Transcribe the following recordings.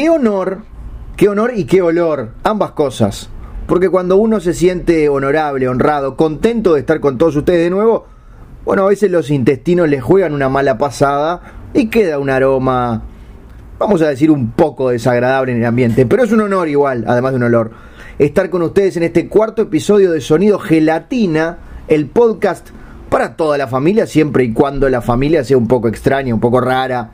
Qué honor, qué honor y qué olor, ambas cosas. Porque cuando uno se siente honorable, honrado, contento de estar con todos ustedes de nuevo, bueno, a veces los intestinos le juegan una mala pasada y queda un aroma, vamos a decir, un poco desagradable en el ambiente. Pero es un honor igual, además de un olor, estar con ustedes en este cuarto episodio de Sonido Gelatina, el podcast para toda la familia, siempre y cuando la familia sea un poco extraña, un poco rara,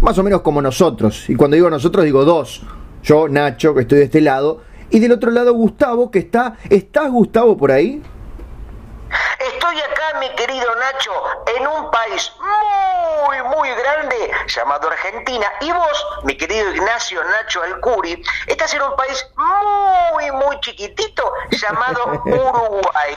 más o menos como nosotros. Y cuando digo nosotros, digo dos. Yo, Nacho, que estoy de este lado, y del otro lado Gustavo, que está... ¿Estás Gustavo por ahí? Estoy acá, mi querido Nacho, en un país muy, muy grande llamado Argentina. Y vos, mi querido Ignacio Nacho Alcuri, estás en un país muy, muy chiquitito llamado Uruguay.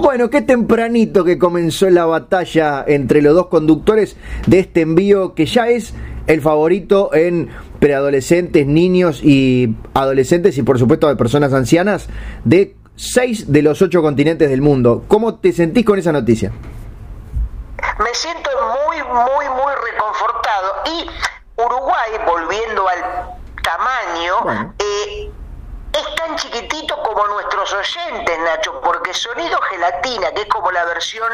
Bueno, qué tempranito que comenzó la batalla entre los dos conductores de este envío que ya es el favorito en preadolescentes, niños y adolescentes y por supuesto de personas ancianas de seis de los ocho continentes del mundo. ¿Cómo te sentís con esa noticia? Me siento muy, muy, muy reconfortado. Y Uruguay, volviendo al tamaño, eh, es tan chiquitito como nuestros oyentes, Nacho, porque Sonido Gelatina, que es como la versión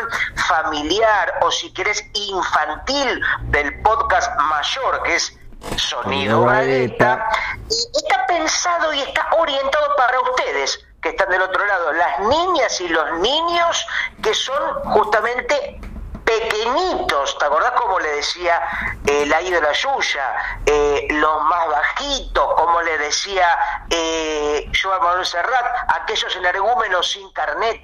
familiar o si querés infantil del podcast mayor, que es Sonido Galleta, está pensado y está orientado para ustedes que están del otro lado, las niñas y los niños que son justamente pequeñitos, ¿te acordás como le decía eh, la Yuya? Eh, los más bajitos, como le decía eh, Joan Manuel Serrat, aquellos energúmenos sin carnet.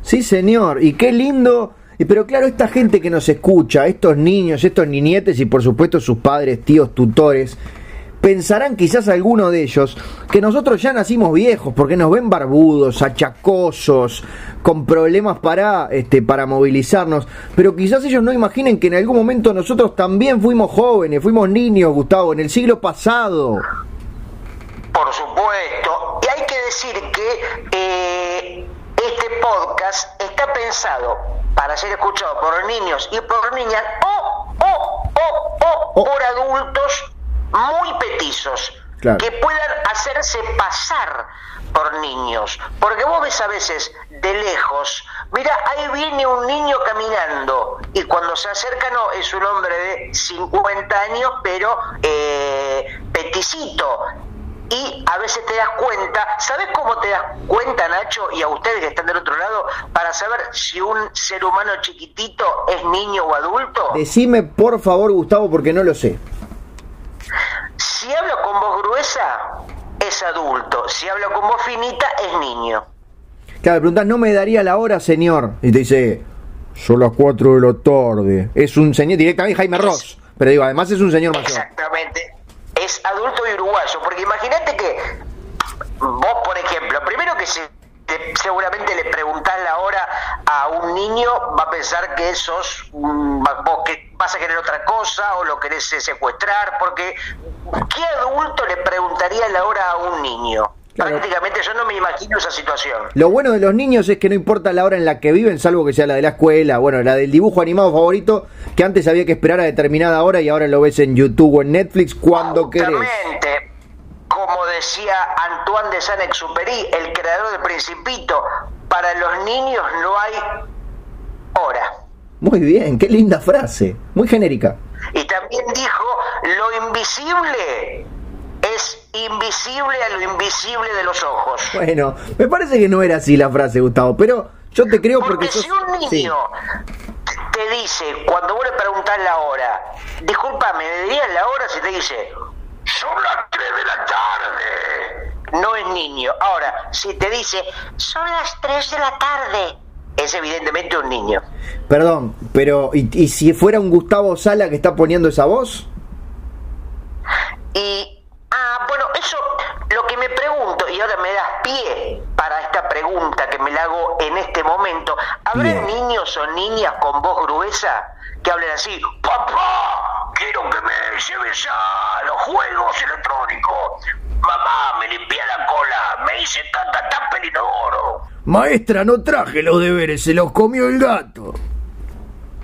Sí, señor, y qué lindo. Pero claro, esta gente que nos escucha, estos niños, estos niñetes y por supuesto sus padres, tíos, tutores, pensarán quizás algunos de ellos que nosotros ya nacimos viejos porque nos ven barbudos, achacosos, con problemas para este para movilizarnos, pero quizás ellos no imaginen que en algún momento nosotros también fuimos jóvenes, fuimos niños, Gustavo, en el siglo pasado. Por supuesto, y hay que decir que eh, este podcast está pensado para ser escuchado por niños y por niñas o, o, o, o por adultos muy petizos, que puedan hacerse pasar por niños. Porque vos ves a veces de lejos, mira, ahí viene un niño caminando y cuando se acerca no, es un hombre de 50 años, pero eh, peticito. Y a veces te das cuenta, ¿sabes cómo te das cuenta, Nacho, y a ustedes que están del otro lado, para saber si un ser humano chiquitito es niño o adulto? Decime, por favor, Gustavo, porque no lo sé. Si hablo con voz gruesa, es adulto. Si hablo con voz finita, es niño. Claro, preguntas, no me daría la hora, señor. Y te dice, son las 4 de la tarde. Es un señor, directamente Jaime Ross. Pero digo, además es un señor mayor. Exactamente. Es adulto y uruguayo. Porque imagínate que vos, por ejemplo, primero que se seguramente le preguntás la hora a un niño, va a pensar que sos, vos que vas a querer otra cosa o lo querés secuestrar, porque ¿qué adulto le preguntaría la hora a un niño? Prácticamente yo no me imagino esa situación. Lo bueno de los niños es que no importa la hora en la que viven, salvo que sea la de la escuela, bueno, la del dibujo animado favorito, que antes había que esperar a determinada hora y ahora lo ves en YouTube o en Netflix cuando querés como decía Antoine de Saint-Exupéry, el creador del Principito, para los niños no hay hora. Muy bien, qué linda frase, muy genérica. Y también dijo, lo invisible es invisible a lo invisible de los ojos. Bueno, me parece que no era así la frase, Gustavo, pero yo te creo porque... Porque si un niño te dice, cuando vos le preguntás la hora, discúlpame, ¿me dirías la hora si te dice, son las 3 de la tarde. No es niño. Ahora, si te dice, son las 3 de la tarde, es evidentemente un niño. Perdón, pero ¿y, si fuera un Gustavo Sala que está poniendo esa voz? Y, ah, bueno, eso, lo que me pregunto, y ahora me das pie para esta pregunta que me la hago en este momento, ¿habrá niños o niñas con voz gruesa que hablen así, papá? Quiero que me lleves a los juegos electrónicos. Mamá, me limpié la cola, me hice tanta tapa el inodoro. Maestra, no traje los deberes, se los comió el gato.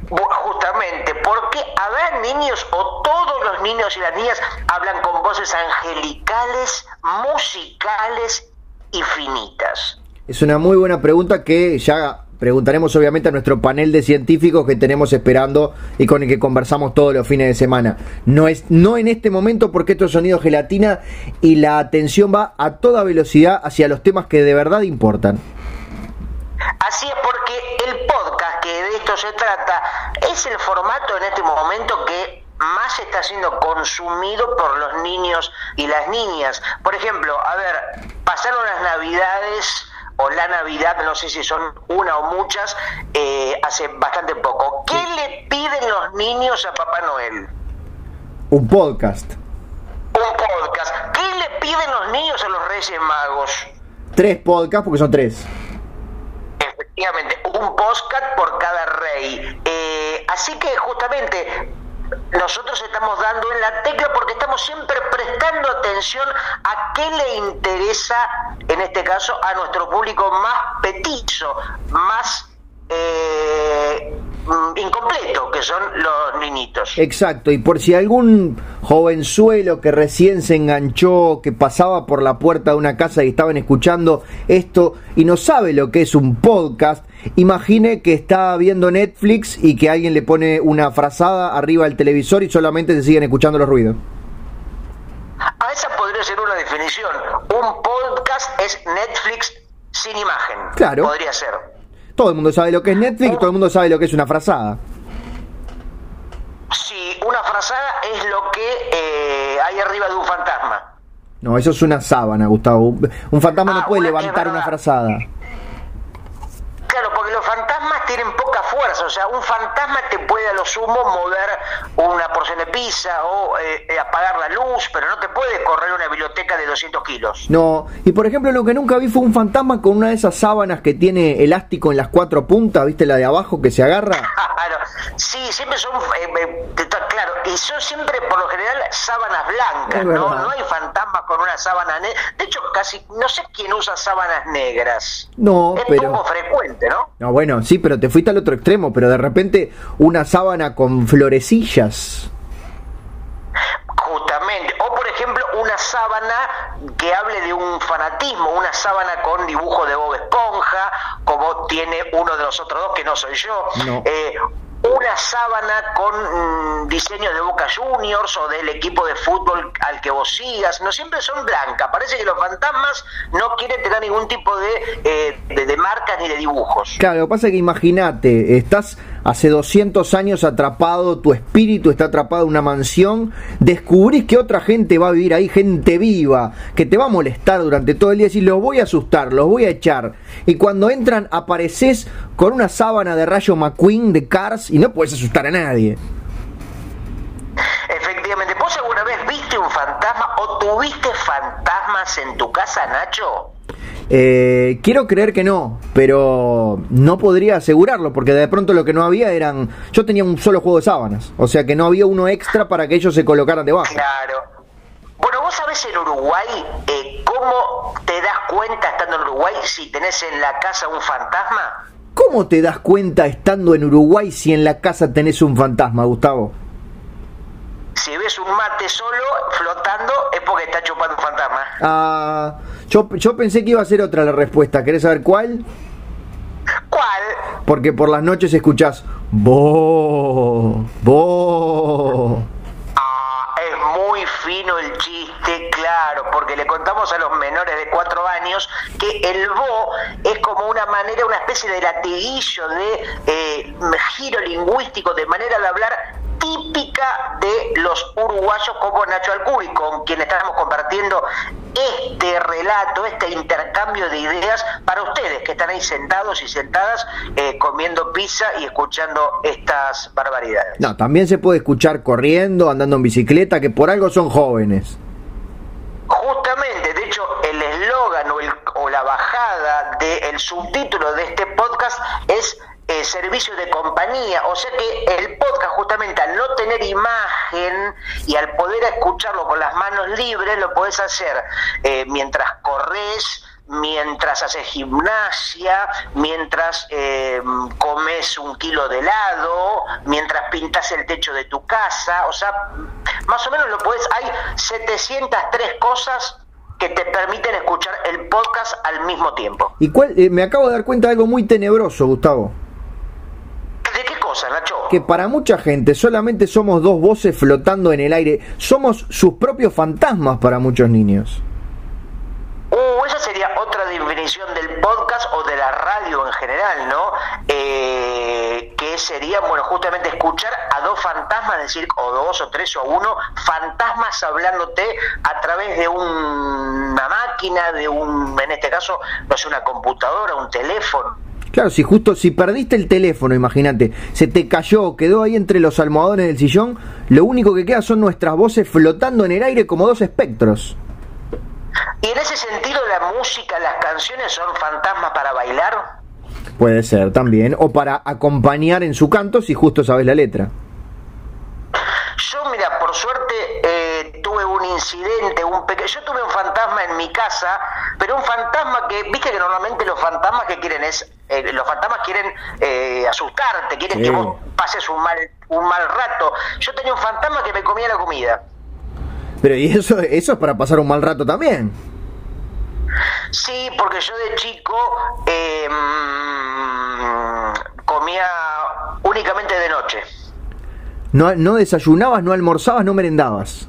Justamente Justamente, porque habrá niños o todos los niños y las niñas hablan con voces angelicales, musicales y finitas? Es una muy buena pregunta que ya preguntaremos obviamente a nuestro panel de científicos que tenemos esperando y con el que conversamos todos los fines de semana. No es no en este momento porque esto es sonido gelatina y la atención va a toda velocidad hacia los temas que de verdad importan. Así es porque el podcast que de esto se trata es el formato en este momento que más está siendo consumido por los niños y las niñas. Por ejemplo, a ver, pasaron las navidades o la Navidad, no sé si son una o muchas, eh, hace bastante poco. ¿Qué le piden los niños a Papá Noel? Un podcast. Un podcast. ¿Qué le piden los niños a los Reyes Magos? Tres podcasts porque son tres. Efectivamente, un podcast por cada rey. Eh, así que justamente nosotros estamos dando en la tecla porque estamos siempre prestando atención a qué le interesa, en este caso, a nuestro público más petizo, más eh, incompleto, que son los niñitos. Exacto, y por si algún jovenzuelo que recién se enganchó, que pasaba por la puerta de una casa y estaban escuchando esto y no sabe lo que es un podcast, imagine que está viendo Netflix y que alguien le pone una frazada arriba del televisor y solamente se siguen escuchando los ruidos. A esa podría ser una definición. Un podcast es Netflix sin imagen. Claro. Podría ser. Todo el mundo sabe lo que es Netflix, todo el mundo sabe lo que es una frazada. Sí, una frazada es lo que eh, hay arriba de un fantasma. No, eso es una sábana, Gustavo. Un fantasma no Ah, puede levantar una frazada. Claro, porque los fantasmas tienen poca fuerza, o sea, un fantasma te puede a lo sumo mover una porción de pizza o eh, eh, apagar la luz, pero no te puede correr una biblioteca de 200 kilos. No, y por ejemplo lo que nunca vi fue un fantasma con una de esas sábanas que tiene elástico en las cuatro puntas, ¿viste la de abajo que se agarra? Claro, sí, siempre son, eh, eh, claro, y son siempre por lo general sábanas blancas, ¿no? No hay fantasmas con una sábana negra. De hecho, casi, no sé quién usa sábanas negras. No, es pero... poco frecuente, ¿no? No, bueno, sí, pero te fuiste al otro extremo, pero de repente una sábana con florecillas. Justamente. O por ejemplo, una sábana que hable de un fanatismo, una sábana con dibujo de Bob Esponja, como tiene uno de los otros dos, que no soy yo. No. Eh, una sábana con mm, diseño de Boca Juniors o del equipo de fútbol al que vos sigas. No siempre son blancas. Parece que los fantasmas no quieren tener ningún tipo de, eh, de, de marcas ni de dibujos. Claro, lo que pasa es que imagínate, estás hace 200 años atrapado, tu espíritu está atrapado en una mansión, descubrís que otra gente va a vivir ahí, gente viva, que te va a molestar durante todo el día y los voy a asustar, los voy a echar. Y cuando entran apareces con una sábana de rayo McQueen de Cars y no puedes asustar a nadie. Efectivamente, ¿vos alguna vez viste un fantasma o tuviste fantasmas en tu casa, Nacho? Eh, quiero creer que no, pero no podría asegurarlo, porque de pronto lo que no había eran... Yo tenía un solo juego de sábanas, o sea que no había uno extra para que ellos se colocaran debajo. Claro. Bueno, vos sabés en Uruguay eh, cómo te das cuenta estando en Uruguay si tenés en la casa un fantasma. ¿Cómo te das cuenta estando en Uruguay si en la casa tenés un fantasma, Gustavo? Si ves un mate solo flotando es porque está chupando un fantasma. Ah, yo, yo pensé que iba a ser otra la respuesta. ¿Querés saber cuál? ¿Cuál? Porque por las noches escuchás... Bo, bo. Ah, es muy fino el chiste, claro, porque le contamos a los menores de cuatro años que el bo es como una manera, una especie de latiguillo de eh, giro lingüístico, de manera de hablar típica de los uruguayos como Nacho Alcuri, con quien estamos compartiendo este relato, este intercambio de ideas para ustedes que están ahí sentados y sentadas eh, comiendo pizza y escuchando estas barbaridades. No, también se puede escuchar corriendo, andando en bicicleta, que por algo son jóvenes. Justamente, de hecho, el eslogan o, o la bajada del subtítulo de este podcast es servicio de compañía, o sea que el podcast justamente al no tener imagen y al poder escucharlo con las manos libres, lo podés hacer eh, mientras corres, mientras haces gimnasia, mientras eh, comes un kilo de helado, mientras pintas el techo de tu casa, o sea, más o menos lo puedes, hay 703 cosas que te permiten escuchar el podcast al mismo tiempo. ¿Y cuál? Eh, me acabo de dar cuenta de algo muy tenebroso, Gustavo. ¿De qué cosa, Nacho? Que para mucha gente solamente somos dos voces flotando en el aire. Somos sus propios fantasmas para muchos niños. Uh, esa sería otra definición del podcast o de la radio en general, ¿no? Eh, que sería, bueno, justamente escuchar a dos fantasmas, decir, o dos o tres o uno, fantasmas hablándote a través de una máquina, de un, en este caso, no sé, una computadora, un teléfono. Claro, si justo, si perdiste el teléfono, imagínate, se te cayó, quedó ahí entre los almohadones del sillón, lo único que queda son nuestras voces flotando en el aire como dos espectros. Y en ese sentido, la música, las canciones son fantasmas para bailar. Puede ser también, o para acompañar en su canto si justo sabes la letra. Yo, mira, por suerte eh, tuve un incidente, un pequeño. Yo tuve un fantasma en mi casa, pero un fantasma que, viste que normalmente los fantasmas que quieren es, eh, los fantasmas quieren eh, asustarte, quieren que vos pases un mal, un mal rato. Yo tenía un fantasma que me comía la comida. Pero y eso, eso es para pasar un mal rato también. Sí, porque yo de chico eh, comía únicamente de noche. No, no desayunabas, no almorzabas, no merendabas.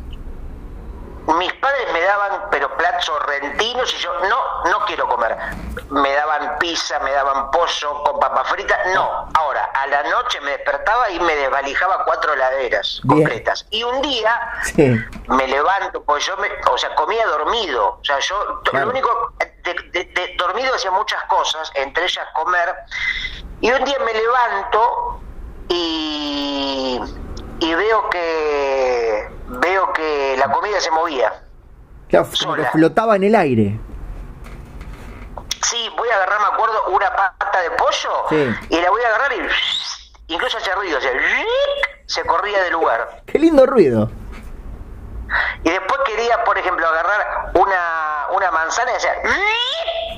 Mis padres me daban, pero platos sorrentinos y yo no, no quiero comer. Me daban pizza, me daban pollo con papas fritas. No, ahora a la noche me despertaba y me desvalijaba cuatro heladeras completas. Y un día me levanto, pues yo, me, o sea, comía dormido. O sea, yo lo único, de, dormido hacía muchas cosas, entre ellas comer. Y un día me levanto y y veo que veo que la comida se movía. Claro, flotaba en el aire. Sí, voy a agarrar, me acuerdo, una pata de pollo y la voy a agarrar y incluso hacía ruido, se corría del lugar. Qué lindo ruido. Y después quería, por ejemplo, agarrar una, una manzana y hacía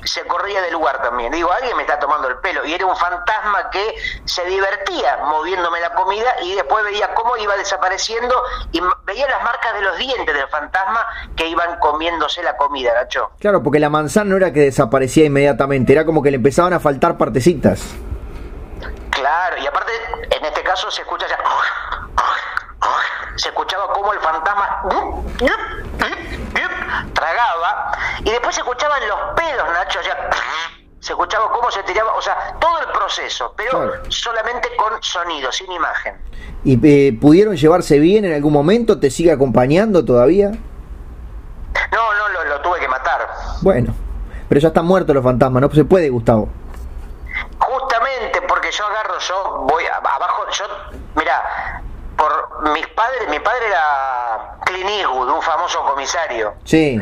se corría del lugar también. Digo, alguien me está tomando el pelo. Y era un fantasma que se divertía moviéndome la comida y después veía cómo iba desapareciendo y veía las marcas de los dientes del fantasma que iban comiéndose la comida, Nacho. Claro, porque la manzana no era que desaparecía inmediatamente, era como que le empezaban a faltar partecitas. Claro, y aparte, en este caso se escucha ya se escuchaba como el fantasma tragaba y después se escuchaban los pedos, Nacho, ya se escuchaba cómo se tiraba, o sea, todo el proceso, pero solamente con sonido, sin imagen. ¿Y eh, pudieron llevarse bien en algún momento? ¿Te sigue acompañando todavía? No, no, lo, lo tuve que matar. Bueno, pero ya están muertos los fantasmas, no se puede, Gustavo. Justamente porque yo agarro, yo voy abajo, yo, mira, por mis padres, mi padre era Clint Eastwood, un famoso comisario. Sí.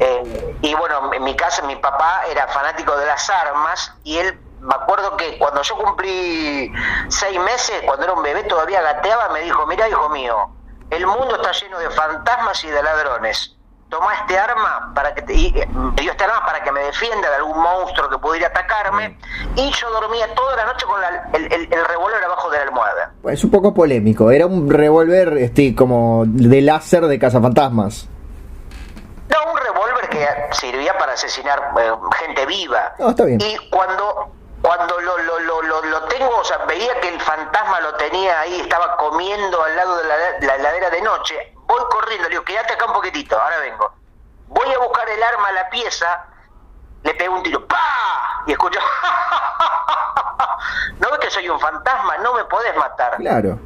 Eh, y bueno, en mi casa mi papá era fanático de las armas y él, me acuerdo que cuando yo cumplí seis meses, cuando era un bebé todavía gateaba, me dijo, mira hijo mío, el mundo está lleno de fantasmas y de ladrones toma este arma para que te, me dio este arma para que me defienda de algún monstruo que pudiera atacarme y yo dormía toda la noche con el, el, revólver abajo de la almohada. Es un poco polémico, era un revólver este, como de láser de cazafantasmas. No, un revólver que servía para asesinar eh, gente viva. está bien. Y cuando cuando lo, lo, lo, lo, tengo, o sea, veía que el fantasma lo tenía ahí, estaba comiendo al lado de la, la heladera de noche, voy corriendo, le digo, quédate acá un poquitito, ahora vengo. Voy a buscar el arma a la pieza, le pego un tiro, ¡pa! Y escucho, ¿no ves que soy un fantasma? No me podés matar. Claro.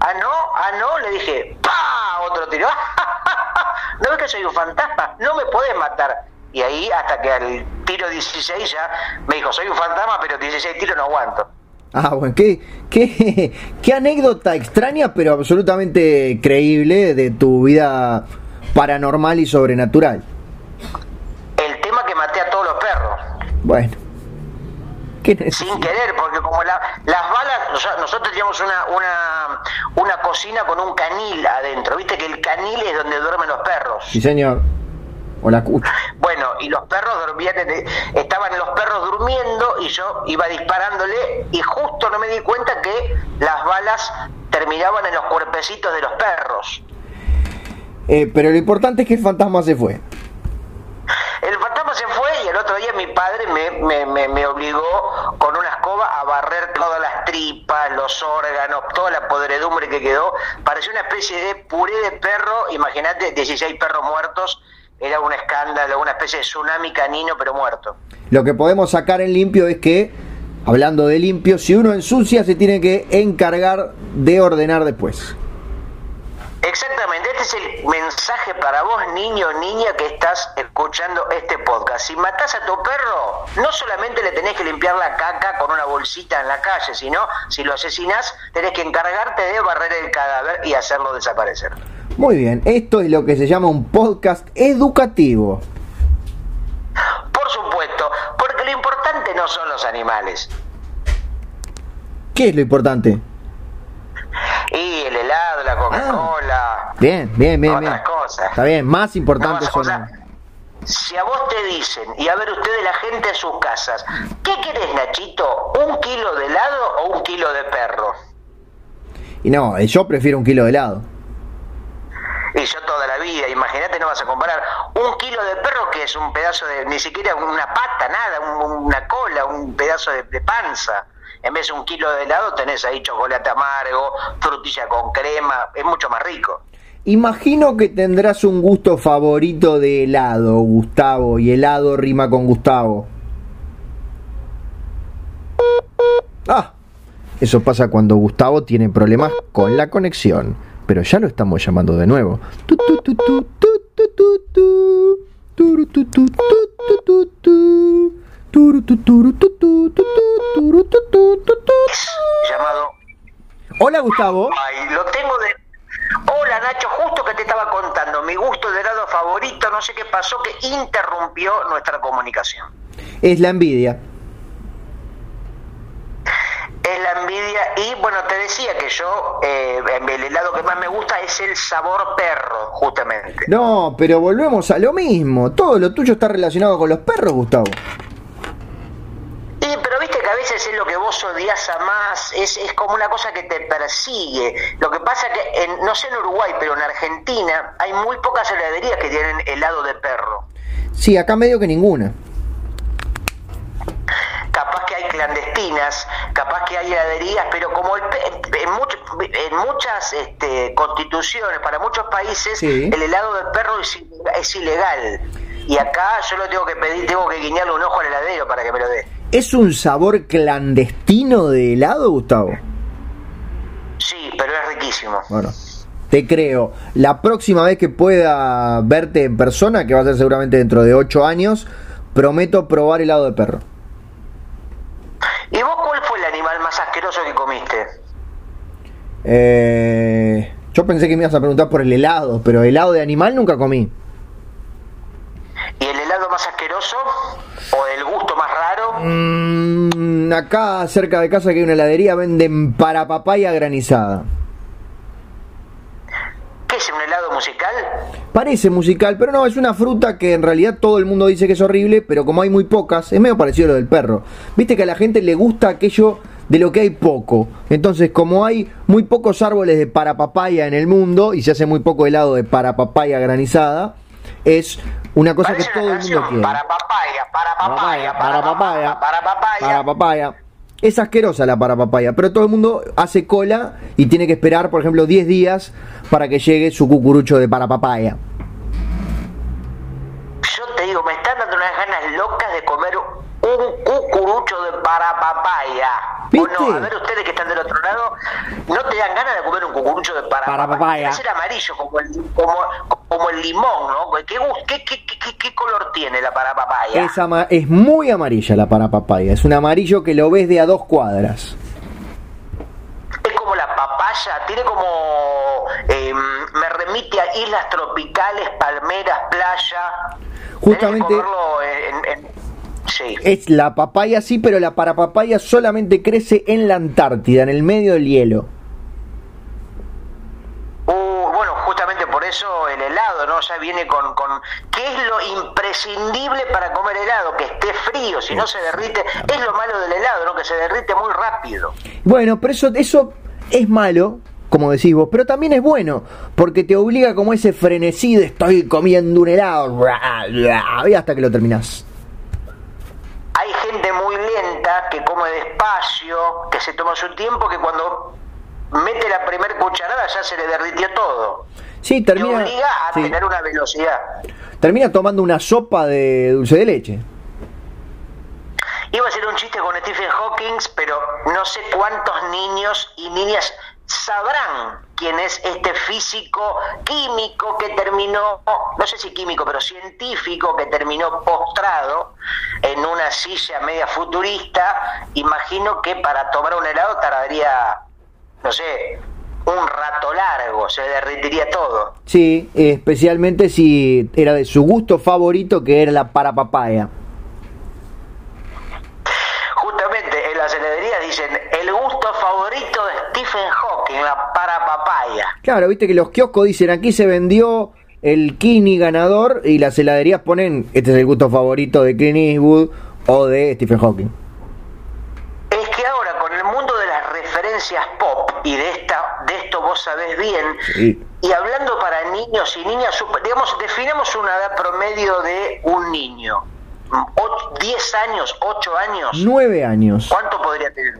Ah, no, ah, no, le dije, ¡pa! Otro tiro, ¿no ves que soy un fantasma? No me podés matar. Y ahí, hasta que al tiro 16 ya me dijo, soy un fantasma, pero 16 tiros no aguanto. Ah, bueno, qué, qué, anécdota extraña, pero absolutamente creíble de tu vida paranormal y sobrenatural. El tema que maté a todos los perros. Bueno. Sin querer, porque como las balas, nosotros teníamos una, una, una cocina con un canil adentro, viste que el canil es donde duermen los perros. Sí, señor. O la Bueno, y los perros dormían, estaban los perros durmiendo y yo iba disparándole y justo no me di cuenta que las balas terminaban en los cuerpecitos de los perros. Eh, pero lo importante es que el fantasma se fue. El fantasma se fue y el otro día mi padre me, me, me, obligó con una escoba a barrer todas las tripas, los órganos, toda la podredumbre que quedó. Pareció una especie de puré de perro, imagínate, 16 perros muertos. Era un escándalo, una especie de tsunami canino pero muerto. Lo que podemos sacar en limpio es que, hablando de limpio, si uno ensucia se tiene que encargar de ordenar después. Exactamente, este es el mensaje para vos, niño o niña, que estás escuchando este podcast. Si matás a tu perro, no solamente le tenés que limpiar la caca con una bolsita en la calle, sino si lo asesinás, tenés que encargarte de barrer el cadáver y hacerlo desaparecer. Muy bien, esto es lo que se llama un podcast educativo. Por supuesto, porque lo importante no son los animales. ¿Qué es lo importante? Y el helado, la Coca-Cola. Ah. bien, bien, bien. Otras cosas. Está bien, más importante son. si a vos te dicen, y a ver ustedes la gente en sus casas, ¿qué querés, Nachito? ¿Un kilo de helado o un kilo de perro? Y no, yo prefiero un kilo de helado. Y yo toda la vida, imagínate, no vas a comparar un kilo de perro que es un pedazo de, ni siquiera una pata, nada, una cola, un pedazo de panza en vez de un kilo de helado tenés ahí chocolate amargo, frutilla con crema, es mucho más rico. Imagino que tendrás un gusto favorito de helado, Gustavo, y helado rima con Gustavo. Ah, eso pasa cuando Gustavo tiene problemas con la conexión, pero ya lo estamos llamando de nuevo. Llamado. Hola Gustavo. Ay, lo tengo de. Hola Nacho, justo que te estaba contando mi gusto de helado favorito, no sé qué pasó que interrumpió nuestra comunicación. Es la envidia. Es la envidia y bueno, te decía que yo, eh, el helado que más me gusta es el sabor perro, justamente. No, pero volvemos a lo mismo. Todo lo tuyo está relacionado con los perros, Gustavo a veces es lo que vos odias a más, es, es como una cosa que te persigue. Lo que pasa que, en, no sé en Uruguay, pero en Argentina hay muy pocas heladerías que tienen helado de perro. Sí, acá medio que ninguna. Clandestinas, capaz que hay heladerías, pero como en, en, muchas este, constituciones, para muchos países, el helado de perro es, es ilegal. Y acá yo lo tengo que pedir, tengo que guiñarle un ojo al heladero para que me lo dé. ¿Es un sabor clandestino de helado, Gustavo? Sí, pero es riquísimo. Bueno, te creo. La próxima vez que pueda verte en persona, que va a ser seguramente dentro de ocho años, prometo probar helado de perro. ¿Y vos cuál fue el animal más asqueroso que comiste? Eh, yo pensé que me ibas a preguntar por el helado, pero helado de animal nunca comí. ¿Y el helado más asqueroso? ¿O el gusto más raro? Mm, acá cerca de casa que hay una heladería venden para papaya granizada. ¿Qué es un helado musical? Parece musical, pero no, es una fruta que en realidad todo el mundo dice que es horrible, pero como hay muy pocas, es medio parecido a lo del perro. Viste que a la gente le gusta aquello de lo que hay poco. Entonces, como hay muy pocos árboles de para papaya en el mundo y se hace muy poco helado de para papaya granizada, es una cosa que todo el mundo quiere. Para papaya, para papaya, para papaya, para papaya. Para papaya. Es asquerosa la para papaya, pero todo el mundo hace cola y tiene que esperar, por ejemplo, 10 días para que llegue su cucurucho de para papaya. Yo te digo, me están dando unas ganas locas de comer un cucurucho de para ¿Viste? no, a ver ustedes que están del otro lado, ¿no te dan ganas de comer un cucurucho de para, para papaya? Es amarillo, como el, como, como el limón, ¿no? ¿Qué, qué, qué, qué color tiene la para papaya? Es, es muy amarilla la para papaya, es un amarillo que lo ves de a dos cuadras. Es como la papaya, tiene como... Eh, me remite a islas tropicales, palmeras, playa. Justamente... Es la papaya sí, pero la para papaya solamente crece en la Antártida, en el medio del hielo. Uh, bueno, justamente por eso el helado, ¿no? Ya viene con, con... ¿Qué es lo imprescindible para comer helado? Que esté frío, si no se derrite. Es lo malo del helado, ¿no? Que se derrite muy rápido. Bueno, pero eso, eso es malo, como decís vos, pero también es bueno, porque te obliga como ese frenesí de estoy comiendo un helado, hasta que lo terminás. Hay gente muy lenta que come despacio, que se toma su tiempo, que cuando mete la primer cucharada ya se le derritió todo. Sí, termina. obliga a tener una velocidad. Termina tomando una sopa de dulce de leche. Iba a ser un chiste con Stephen Hawking, pero no sé cuántos niños y niñas sabrán quién es este físico químico que terminó, no sé si químico, pero científico que terminó postrado en una silla media futurista. Imagino que para tomar un helado tardaría, no sé, un rato largo, se derretiría todo. Sí, especialmente si era de su gusto favorito que era la para papaya. Justamente en las heladerías dicen el gusto favorito de Stephen Hawking, la para papaya. Claro, viste que los kioscos dicen aquí se vendió el Kini ganador y las heladerías ponen este es el gusto favorito de Clint Eastwood o de Stephen Hawking. Es que ahora con el mundo de las referencias pop y de esta de esto vos sabés bien y hablando para niños y niñas, digamos, definamos una edad promedio de un niño. 10 años, 8 años. 9 años. ¿Cuánto podría tener?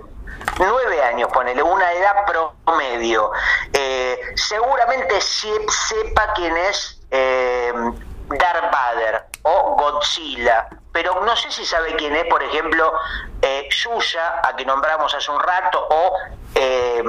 9 años, ponele, una edad promedio. Eh, seguramente sepa quién es eh, Darth Vader o Godzilla, pero no sé si sabe quién es, por ejemplo, eh, a que nombramos hace un rato, o eh,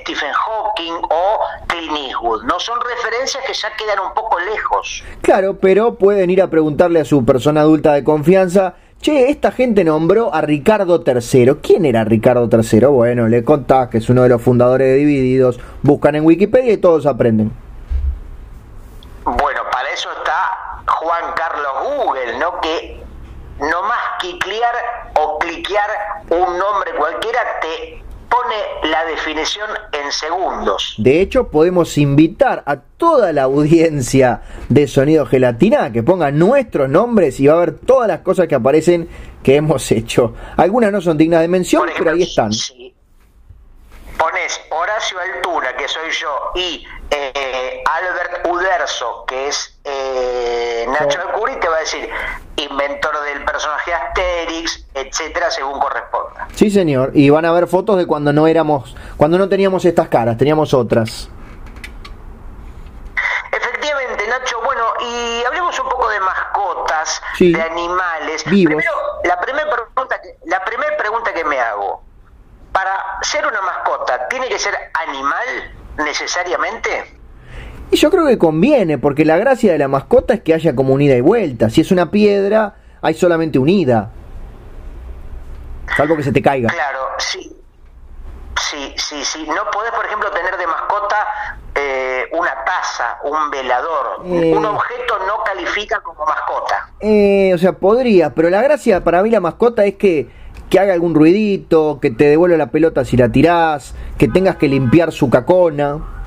Stephen Hawking o Clint Eastwood. No son referencias que ya quedan un poco lejos. Claro, pero pueden ir a preguntarle a su persona adulta de confianza. Che, esta gente nombró a Ricardo III. ¿Quién era Ricardo III? Bueno, le contás que es uno de los fundadores de Divididos. Buscan en Wikipedia y todos aprenden. Bueno, para eso está Juan Carlos Google, ¿no? Que no más cliquear o cliquear un nombre cualquiera te pone la definición en segundos. De hecho, podemos invitar a toda la audiencia de Sonido Gelatina que ponga nuestros nombres y va a ver todas las cosas que aparecen que hemos hecho. Algunas no son dignas de mención, pero ahí están. Si pones Horacio Altura, que soy yo, y eh, Albert Uderzo, que es eh, Nacho Alcuri, te va a decir inventor del personaje Asterix, etcétera, según corresponda. Sí, señor. Y van a ver fotos de cuando no éramos, cuando no teníamos estas caras, teníamos otras. Efectivamente, Nacho. Bueno, y hablemos un poco de mascotas, de animales. Vivos. Primero, la primera pregunta, la primera pregunta que me hago. Para ser una mascota, ¿tiene que ser animal necesariamente? Y yo creo que conviene, porque la gracia de la mascota es que haya como unida y vuelta. Si es una piedra, hay solamente unida. Salvo que se te caiga. Claro, sí. Sí, sí, sí. No podés, por ejemplo, tener de mascota eh, una taza, un velador. Eh. Un objeto no califica como mascota. Eh, o sea, podría, pero la gracia para mí la mascota es que, que haga algún ruidito, que te devuelva la pelota si la tirás, que tengas que limpiar su cacona.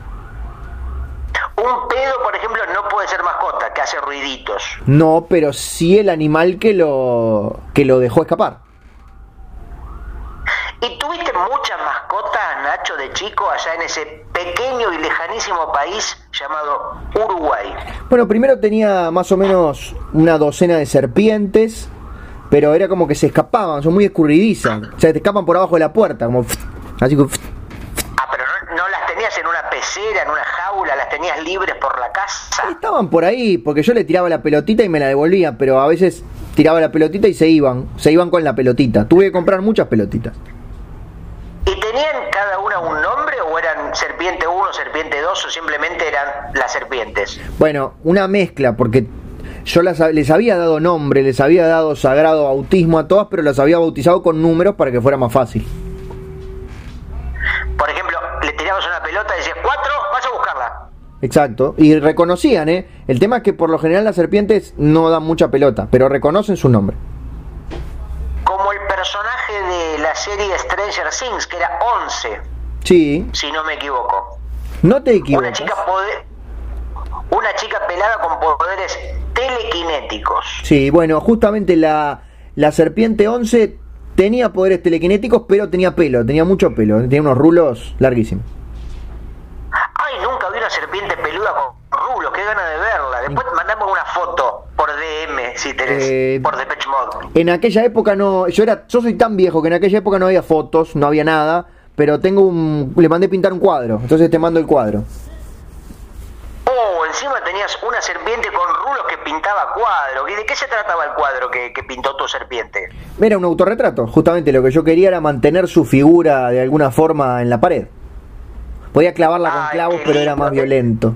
Un pedo, por ejemplo, no puede ser mascota, que hace ruiditos. No, pero sí el animal que lo que lo dejó escapar. ¿Y tuviste muchas mascotas, Nacho, de chico, allá en ese pequeño y lejanísimo país llamado Uruguay? Bueno, primero tenía más o menos una docena de serpientes, pero era como que se escapaban, son muy escurridizas. O sea, te escapan por abajo de la puerta, como así como Ah, pero no, no las tenías en una pecera, en una jaula, las tenías libres por la casa. Estaban por ahí, porque yo le tiraba la pelotita y me la devolvía, pero a veces tiraba la pelotita y se iban, se iban con la pelotita. Tuve que comprar muchas pelotitas. ¿Y tenían cada una un nombre o eran serpiente 1, serpiente 2 o simplemente eran las serpientes? Bueno, una mezcla, porque yo las, les había dado nombre, les había dado sagrado bautismo a todas, pero las había bautizado con números para que fuera más fácil. Por ejemplo, le tirabas una pelota y decías, cuatro, vas a buscarla. Exacto, y reconocían, ¿eh? El tema es que por lo general las serpientes no dan mucha pelota, pero reconocen su nombre. Como el personaje de la serie Stranger Things, que era 11, Sí, si no me equivoco. no te Una equivocas. chica, pode- una chica pelada con poderes telequinéticos. Sí, bueno, justamente la, la serpiente 11 tenía poderes telequinéticos, pero tenía pelo, tenía mucho pelo, tenía unos rulos larguísimos. Ay, nunca vi una serpiente peluda con rulos, qué gana de verla. Después mandamos una foto por DM, si tenés, Eh, por Depeche Mode. En aquella época no, yo era, yo soy tan viejo que en aquella época no había fotos, no había nada, pero tengo un, le mandé pintar un cuadro, entonces te mando el cuadro. Oh, encima tenías una serpiente con rulos que pintaba cuadro. ¿Y de qué se trataba el cuadro que, que pintó tu serpiente? Era un autorretrato, justamente lo que yo quería era mantener su figura de alguna forma en la pared. Podía clavarla con clavos, pero era más violento.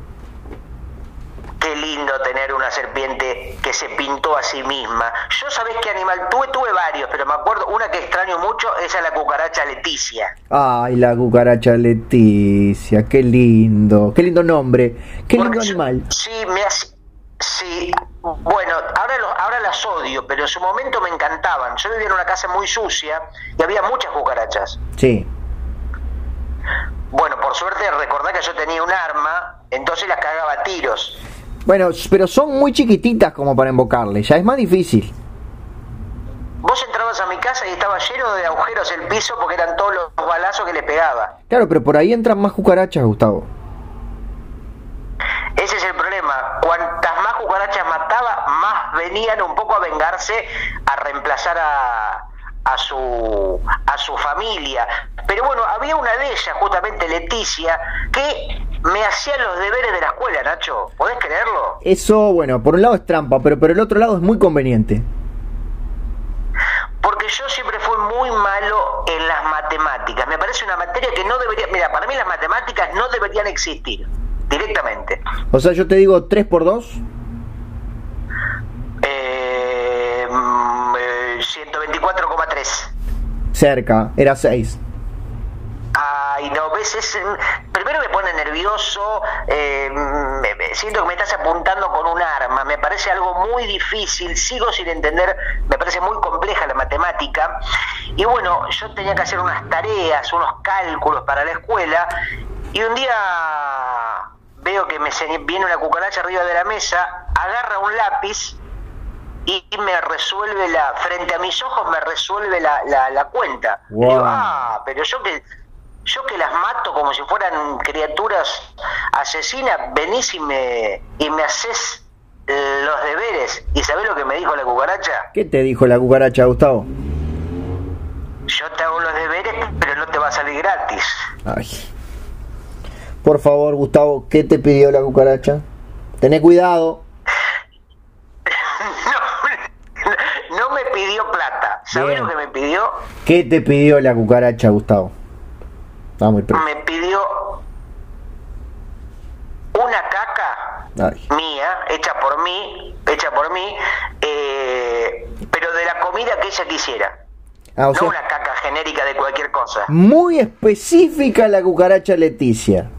Qué lindo tener una serpiente que se pintó a sí misma. Yo sabés qué animal tuve, tuve varios, pero me acuerdo una que extraño mucho, esa es la cucaracha Leticia. Ay, la cucaracha Leticia, qué lindo, qué lindo nombre, qué lindo yo- animal. Sí, me hace. Sí, bueno, ahora, lo- ahora las odio, pero en su momento me encantaban. Yo vivía en una casa muy sucia y había muchas cucarachas. Sí, Bueno, por suerte recordá que yo tenía un arma, entonces las cagaba a tiros. Bueno, pero son muy chiquititas como para invocarle, ya es más difícil. Vos entrabas a mi casa y estaba lleno de agujeros el piso porque eran todos los balazos que le pegaba. Claro, pero por ahí entran más cucarachas, Gustavo. Ese es el problema. Cuantas más cucarachas mataba, más venían un poco a vengarse, a reemplazar a, a su a su familia. Pero bueno, había una de ellas, justamente Leticia, que me hacía los deberes de la escuela, Nacho. ¿Podés creerlo? Eso, bueno, por un lado es trampa, pero por el otro lado es muy conveniente. Porque yo siempre fui muy malo en las matemáticas. Me parece una materia que no debería... Mira, para mí las matemáticas no deberían existir directamente. O sea, yo te digo 3 por 2 Eh, mm, eh, 124,3. cerca, era 6. Ay, no, ves, es, mm, primero me nervioso, eh, me- siento que me estás apuntando con un arma, me parece algo muy difícil, sigo sin entender, me parece muy compleja la matemática, y bueno, yo tenía que hacer unas tareas, unos cálculos para la escuela, y un día veo que me viene una cucaracha arriba de la mesa, agarra un lápiz, y me resuelve la, frente a mis ojos me resuelve la, la, la cuenta. Y Wow. digo, ah, pero yo que, yo que las mato como si fueran criaturas asesinas, venís y me, y me haces los deberes. ¿Y sabés lo que me dijo la cucaracha? ¿Qué te dijo la cucaracha, Gustavo? Yo te hago los deberes, pero no te va a salir gratis. Ay. Por favor, Gustavo, ¿qué te pidió la cucaracha? Tené cuidado. no, no me pidió plata. ¿Sabés Bien. lo que me pidió? ¿Qué te pidió la cucaracha, Gustavo? Muy Me pidió una caca Ay. mía, hecha por mí, hecha por mí, eh, pero de la comida que ella quisiera. Ah, o no sea, una caca genérica de cualquier cosa. muy específica la cucaracha Leticia.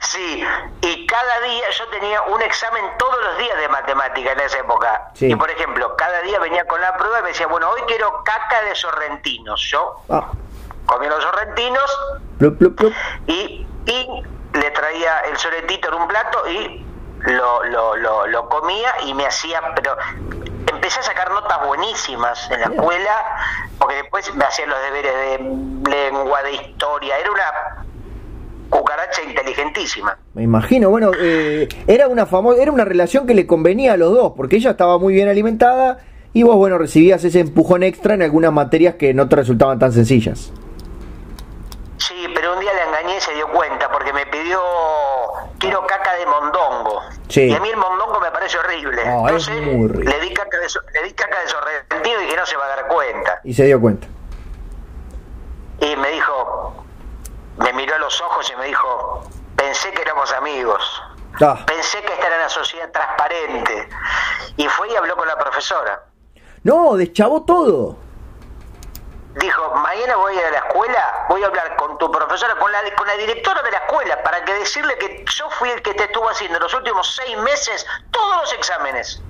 Sí, y cada día yo tenía un examen todos los días de matemática en esa época. Sí. Y por ejemplo, cada día venía con la prueba y me decía, bueno, hoy quiero caca de sorrentinos. Yo Ah, comía los sorrentinos plup, plup, plup. y, y le traía el soletito en un plato y lo, lo, lo, lo comía y me hacía, pero empecé a sacar notas buenísimas en la escuela, porque después me hacían los deberes de lengua, de historia, era una cucaracha inteligentísima. Me imagino, bueno, eh, era una famosa, era una relación que le convenía a los dos, porque ella estaba muy bien alimentada y vos, bueno, recibías ese empujón extra en algunas materias que no te resultaban tan sencillas. Sí, pero un día la engañé y se dio cuenta, porque me pidió, quiero caca de mondongo. Sí. Y a mí el mondongo me parece horrible. Ah, es Entonces, muy rico. le di caca de, le di caca de sorrentino y que no se va a dar cuenta. Y se dio cuenta. Y me dijo, me miró a los ojos y me dijo, pensé que éramos amigos. Ah, Pensé que esta era una sociedad transparente. Y fue y habló con la profesora. no, deschavó todo. Dijo, mañana voy a ir a la escuela, voy a hablar con tu profesora, con la, con la directora de la escuela, para que decirle que yo fui el que te estuvo haciendo los últimos seis meses todos los exámenes.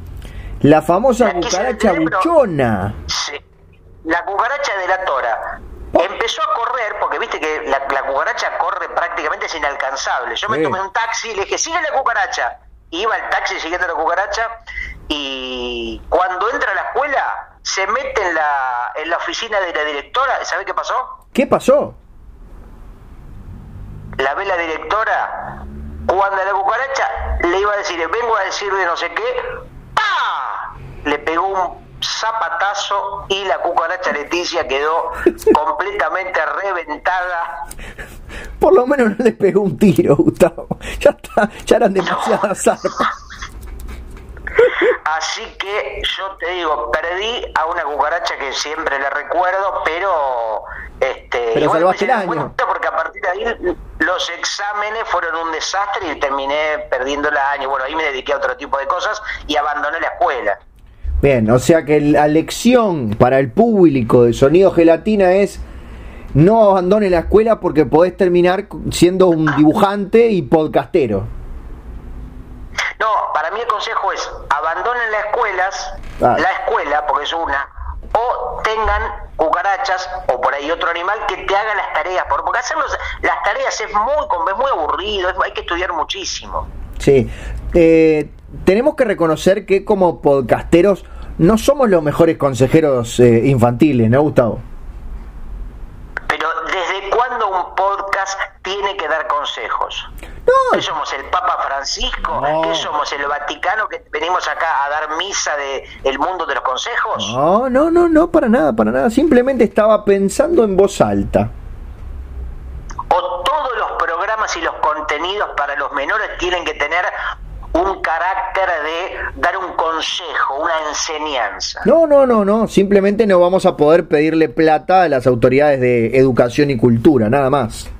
La famosa La cucaracha buchona. Sí. La cucaracha de la tora. Empezó a correr, porque viste que la, cucaracha corre prácticamente es inalcanzable. Yo me tomé un taxi y le dije, sigue la cucaracha. iba el taxi siguiendo la cucaracha y cuando entra a la escuela se mete en la, en la oficina de la directora. ¿Sabe qué pasó? ¿Qué pasó? La ve la directora cuando la cucaracha le iba a decir, vengo a decir de no sé qué, ¡pa! Le pegó un zapatazo y la cucaracha Leticia quedó completamente reventada. Por lo menos no le pegó un tiro, Gustavo. Ya está, ya eran demasiadas armas. Así que yo te digo, perdí a una cucaracha que siempre le recuerdo, pero este pero igual me el año. porque a partir de ahí los exámenes fueron un desastre y terminé perdiendo el año. Bueno, ahí me dediqué a otro tipo de cosas y abandoné la escuela. Bien, o sea que la lección para el público de Sonido Gelatina es no abandone la escuela porque podés terminar siendo un dibujante y podcastero. No, para mí el consejo es abandonen las escuelas, ah. la escuela, porque es una, o tengan cucarachas o por ahí otro animal que te haga las tareas, porque hacer las tareas es muy, es muy aburrido, hay que estudiar muchísimo. Sí, eh, tenemos que reconocer que como podcasteros no somos los mejores consejeros eh, infantiles, ¿no, Gustavo? Pero ¿desde cuándo un podcast tiene que dar consejos? No. ¿Que somos el Papa Francisco? ¿Que somos el Vaticano que venimos acá a dar misa de el mundo de los consejos? No, no, no, no, para nada, para nada. Simplemente estaba pensando en voz alta. O todos los programas y los contenidos para los menores tienen que tener un carácter de dar un consejo, una enseñanza. No, no, no, no, simplemente no vamos a poder pedirle plata a las autoridades de educación y cultura, nada más.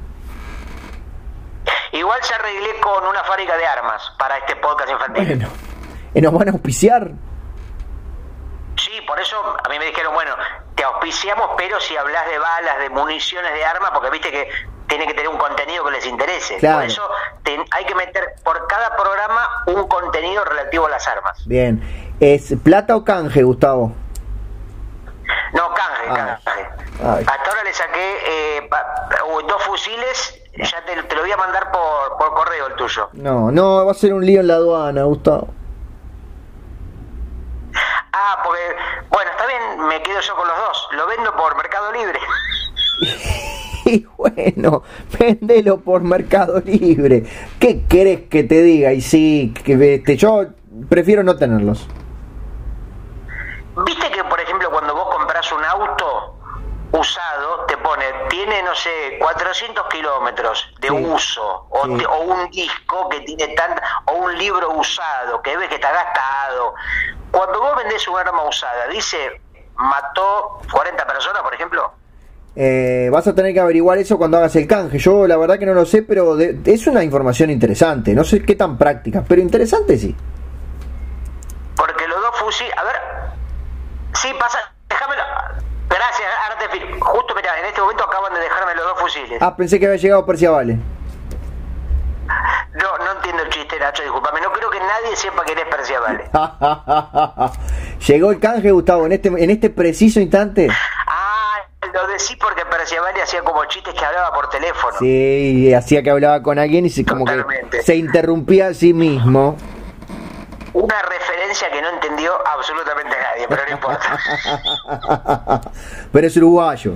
Igual se arreglé con una fábrica de armas para este podcast infantil. Bueno, ¿y nos van a auspiciar? Sí, por eso a mí me dijeron, bueno, te auspiciamos, pero si hablas de balas, de municiones, de armas, porque viste que tiene que tener un contenido que les interese. Por eso hay que meter por cada programa un contenido relativo a las armas. Bien. ¿Es plata o canje, Gustavo? No, canje, ah. canje. Hasta ahora le saqué eh, dos fusiles, ya te, lo voy a mandar por, por correo el tuyo. No, no, va a ser un lío en la aduana, Gustavo. Ah, porque, bueno, está bien, me quedo yo con los dos. Lo vendo por Mercado Libre. y bueno, véndelo por Mercado Libre. ¿Qué querés que te diga? Y sí, que este, yo prefiero no tenerlos. ¿Viste que, por ejemplo, cuando vos compras un auto usado, te pone, tiene, no sé, 400 kilómetros de uso, o, o, un disco que tiene tan, o un libro usado, que ves que está gastado. Cuando vos vendés un arma usada, dice, mató 40 personas, por ejemplo. Eh, vas a tener que averiguar eso cuando hagas el canje. Yo la verdad que no lo sé, pero es una información interesante. No sé qué tan práctica, pero interesante sí. Porque los dos fusiles... A ver... Sí, pasa... Déjamelo... Gracias, Artefil. Justo, mira, en este momento acaban de Ah, pensé que había llegado Persia Vale. No, no entiendo el chiste, Nacho, discúlpame. No creo que nadie sepa quién es Persia Vale. Llegó el canje, Gustavo, en este, en este preciso instante. Lo decís porque Perciabali hacía como chistes que hablaba por teléfono. Sí, hacía que hablaba con alguien y se, como que se interrumpía a sí mismo. Una referencia que no entendió absolutamente nadie, pero no importa. pero es uruguayo.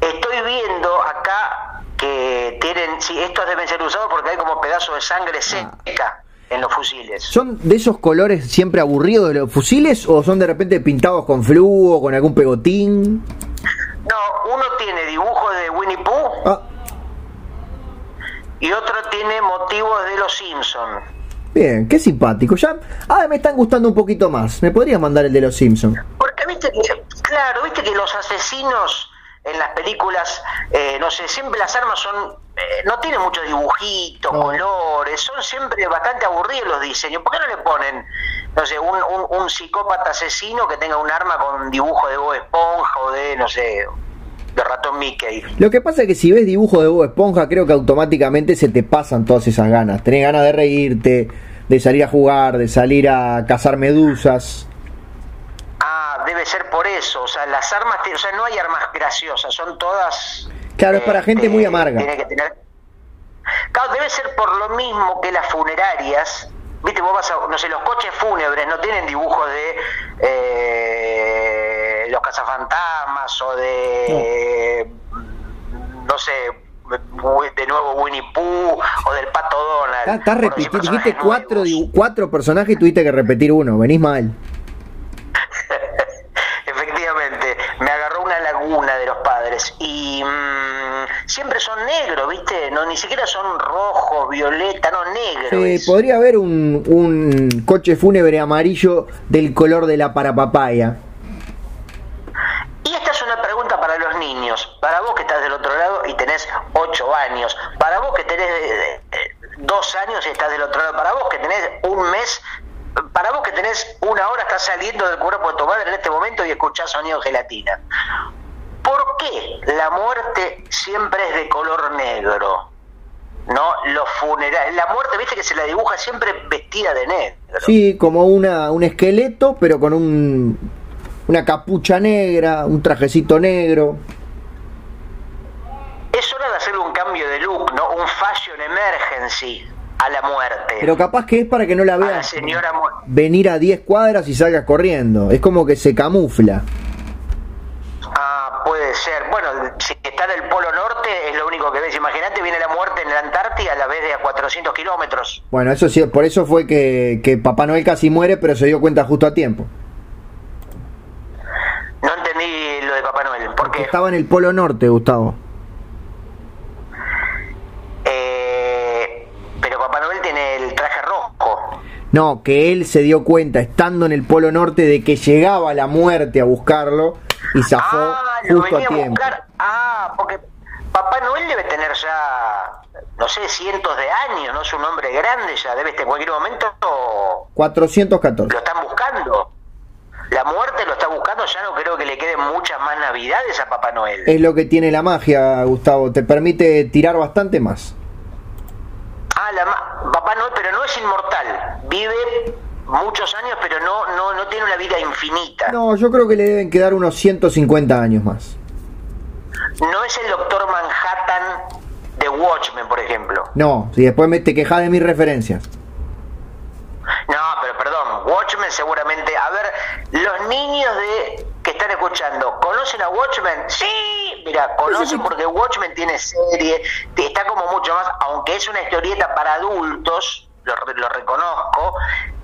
Estoy viendo acá que tienen, sí, estos deben ser usados porque hay como pedazos de sangre seca en los fusiles. ¿Son de esos colores siempre aburridos de los fusiles o son de repente pintados con fluo, con algún pegotín? No, uno tiene dibujos de Winnie Pooh ah. y otro tiene motivos de los Simpsons. Bien, qué simpático. Ya, ah, me están gustando un poquito más. ¿Me podrías mandar el de los Simpsons? Porque viste que, claro, viste que los asesinos en las películas, eh, no sé, siempre las armas son, eh, no tienen muchos dibujitos, colores, son siempre bastante aburridos los diseños. ¿Por qué no le ponen, no sé, un, un, psicópata asesino que tenga un arma con dibujo de Bob Esponja o de, no sé, de ratón Mickey? Lo que pasa es que si ves dibujo de Bob Esponja, creo que automáticamente se te pasan todas esas ganas. Tenés ganas de reírte, de salir a jugar, de salir a cazar medusas. Debe ser por eso. O sea, las armas, o sea, no hay armas graciosas, son todas. Claro, es para gente muy amarga. Tiene que tener. Claro, debe ser por lo mismo que las funerarias. Viste, vos vas a, no sé, los coches fúnebres no tienen dibujos de eh, los cazafantasmas o de, no. sé, de nuevo Winnie Pooh o del Pato Donald. Estás repitiendo, dijiste cuatro, cuatro personajes y tuviste que repetir uno, venís mal. Efectivamente, me agarró una laguna de los padres y mm, siempre son negros, ¿viste? No, ni siquiera son rojos, violeta, no negros. Sí, podría haber un, un coche fúnebre amarillo del color de la parapapaya. Y esta es una pregunta para los niños, para vos que estás del otro lado y tenés ocho años, para vos que tenés eh, eh, dos años y estás del otro lado, para vos que tenés un mes para vos que tenés una hora, estás saliendo del cuerpo de tu madre en este momento y escuchás sonido gelatina. ¿Por qué la muerte siempre es de color negro? ¿No? Los funerales. La muerte, viste que se la dibuja siempre vestida de negro. Sí, como una, un esqueleto, pero con un, una capucha negra, un trajecito negro. Es hora de hacerle un cambio de look, ¿no? Un fashion emergency a la muerte. Pero capaz que es para que no la veas venir a 10 cuadras y salgas corriendo. Es como que se camufla. Ah, puede ser. Bueno, si está en el Polo Norte es lo único que ves. Imagínate, viene la muerte en la Antártida a la vez de a 400 kilómetros. Bueno, eso sí, por eso fue que, que Papá Noel casi muere, pero se dio cuenta justo a tiempo. No entendí lo de Papá Noel. Porque estaba en el Polo Norte, Gustavo. No, que él se dio cuenta, estando en el Polo Norte, de que llegaba la muerte a buscarlo y zafó ah, justo a tiempo. Ah, porque Papá Noel debe tener ya, no sé, cientos de años, ¿no? Es un hombre grande ya, debe estar en cualquier momento. 414. Lo están buscando. La muerte lo está buscando, ya no creo que le queden muchas más navidades a Papá Noel. Es lo que tiene la magia, Gustavo, te permite tirar bastante más. Ah, la Papá Noel, pero no es inmortal. Vive muchos años, pero no, no, no tiene una vida infinita. No, yo creo que le deben quedar unos 150 años más. No es el Doctor Manhattan de Watchmen, por ejemplo. No, si después me te quejas de mis referencias. No, pero perdón, Watchmen seguramente. A ver, los niños de que están escuchando, ¿conocen a Watchmen? Sí, mira, conocen porque Watchmen tiene serie, está como mucho más, aunque es una historieta para adultos, lo, lo reconozco,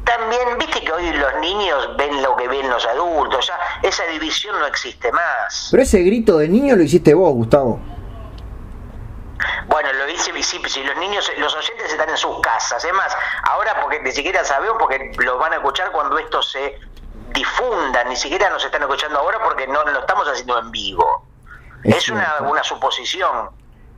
también, viste que hoy los niños ven lo que ven los adultos, ya esa división no existe más. Pero ese grito de niño lo hiciste vos, Gustavo. Bueno, lo hice visible. Si los niños, los oyentes están en sus casas. Es más, ahora porque ni siquiera sabemos, porque los van a escuchar cuando esto se difunda. Ni siquiera nos están escuchando ahora porque no lo estamos haciendo en vivo. Es, una, una suposición.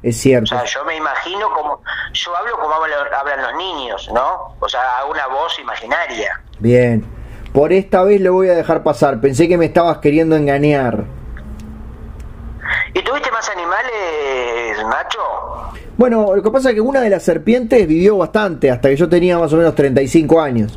Es cierto. O sea, yo me imagino como. Yo hablo como hablan los niños, ¿no? O sea, hago una voz imaginaria. Bien. Por esta vez lo voy a dejar pasar. Pensé que me estabas queriendo engañar. ¿Y tuviste más animales, Nacho? Bueno, lo que pasa es que una de las serpientes vivió bastante, hasta que yo tenía más o menos 35 años.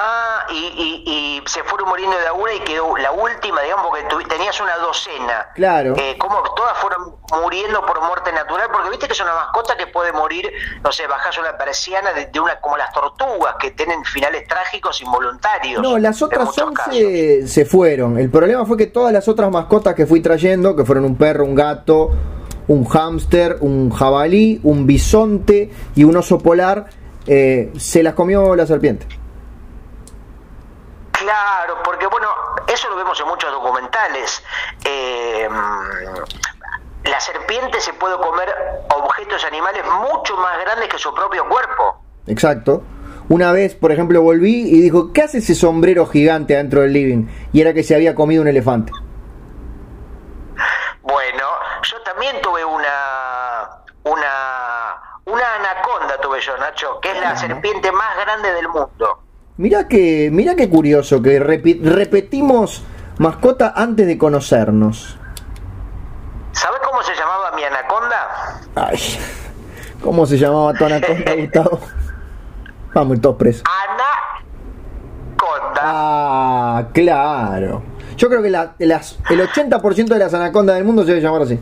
Ah, y, se fueron muriendo de a una y quedó la última, digamos, porque tenías una docena. Claro. Eh, como todas fueron muriendo por muerte natural, porque viste que es una mascota que puede morir, no sé, bajas una persiana de, una como las tortugas, que tienen finales trágicos involuntarios. No, las otras 11 se fueron. El problema fue que todas las otras mascotas que fui trayendo, que fueron un perro, un gato, un hámster, un jabalí, un bisonte y un oso polar, eh, se las comió la serpiente. Claro, porque bueno, eso lo vemos en muchos documentales. Eh, la serpiente se puede comer objetos animales mucho más grandes que su propio cuerpo. Exacto. Una vez, por ejemplo, volví y dijo, ¿qué hace ese sombrero gigante dentro del living? Y era que se había comido un elefante. Bueno, yo también tuve una una una anaconda tuve yo, Nacho, que es la serpiente más grande del mundo. Mira que, mira qué curioso que repetimos mascota antes de conocernos. ¿Sabes cómo se llamaba mi anaconda? Ay, ¿cómo se llamaba tu anaconda, Gustavo? Vamos, todos presos. Anaconda. Ah, Ah, claro. Yo creo que la, las, el 80% de las anacondas del mundo se debe llamar así.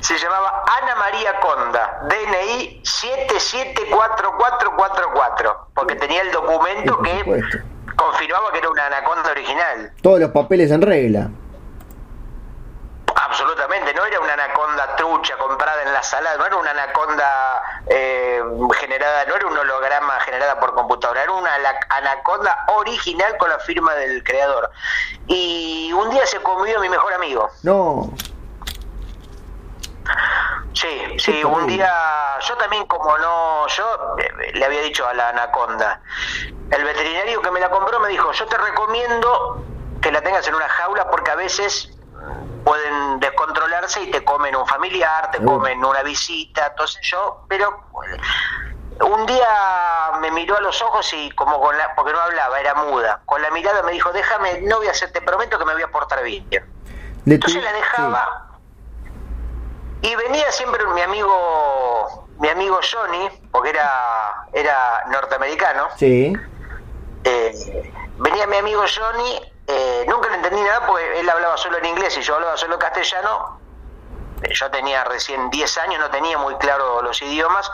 Se llamaba Ana María Conda, DNI 774444, porque tenía el documento que confirmaba que era una anaconda original. Todos los papeles en regla. Absolutamente, no era una anaconda trucha comprada en la sala, no era una anaconda eh, generada, no era un holograma generada por computadora, era una anaconda original con la firma del creador. Y un día se comió a mi mejor amigo. No. Sí, sí, un día yo también como no, yo eh, le había dicho a la anaconda, el veterinario que me la compró me dijo, yo te recomiendo que la tengas en una jaula porque a veces pueden descontrolarse y te comen un familiar, te comen una visita, entonces yo, pero un día me miró a los ojos y como con la, porque no hablaba, era muda, con la mirada me dijo, déjame, no voy a hacer, te prometo que me voy a portar bien. Entonces la dejaba y venía siempre mi amigo, mi amigo Johnny, porque era, era norteamericano. Sí. Eh, venía mi amigo Johnny eh, nunca le entendí nada porque él hablaba solo en inglés y yo hablaba solo en castellano. Eh, yo tenía recién 10 años, no tenía muy claro los idiomas.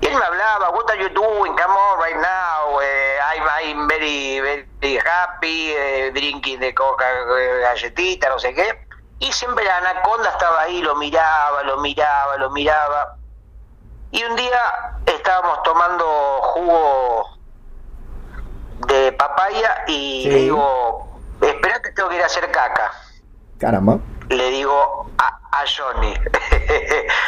Y él me hablaba, what are you doing? Come on right now. Eh, I'm, very, very happy, drinking de coca, galletita, no sé qué. Y siempre la anaconda estaba ahí, lo miraba, lo miraba, lo miraba. Y un día estábamos tomando jugo de papaya y le digo, espera que tengo que ir a hacer caca. Caramba. Le digo a, Johnny.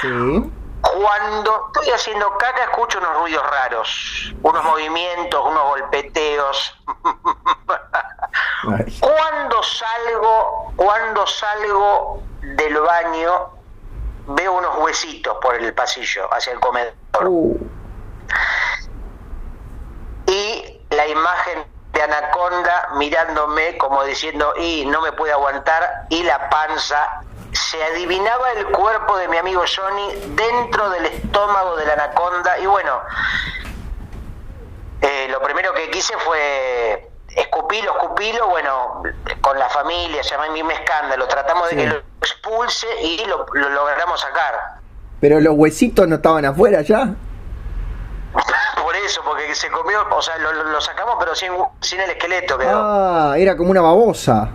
sí. Cuando estoy haciendo caca escucho unos ruidos raros, unos movimientos, unos golpeteos. cuando salgo, cuando salgo del baño veo unos huesitos por el pasillo hacia el comedor. Uh. Y la imagen de anaconda mirándome como diciendo, y no me puede aguantar, y la panza. Se adivinaba el cuerpo de mi amigo Johnny dentro del estómago de la anaconda. Y bueno, eh, lo primero que quise fue escupilo, escupilo, bueno, con la familia, llamé me escándalo, tratamos de que lo expulse y lo, lo logramos sacar. Pero los huesitos no estaban afuera ya. Por eso, porque se comió, o sea, lo, sacamos pero sin, sin el esqueleto quedó. Ah, era como una babosa.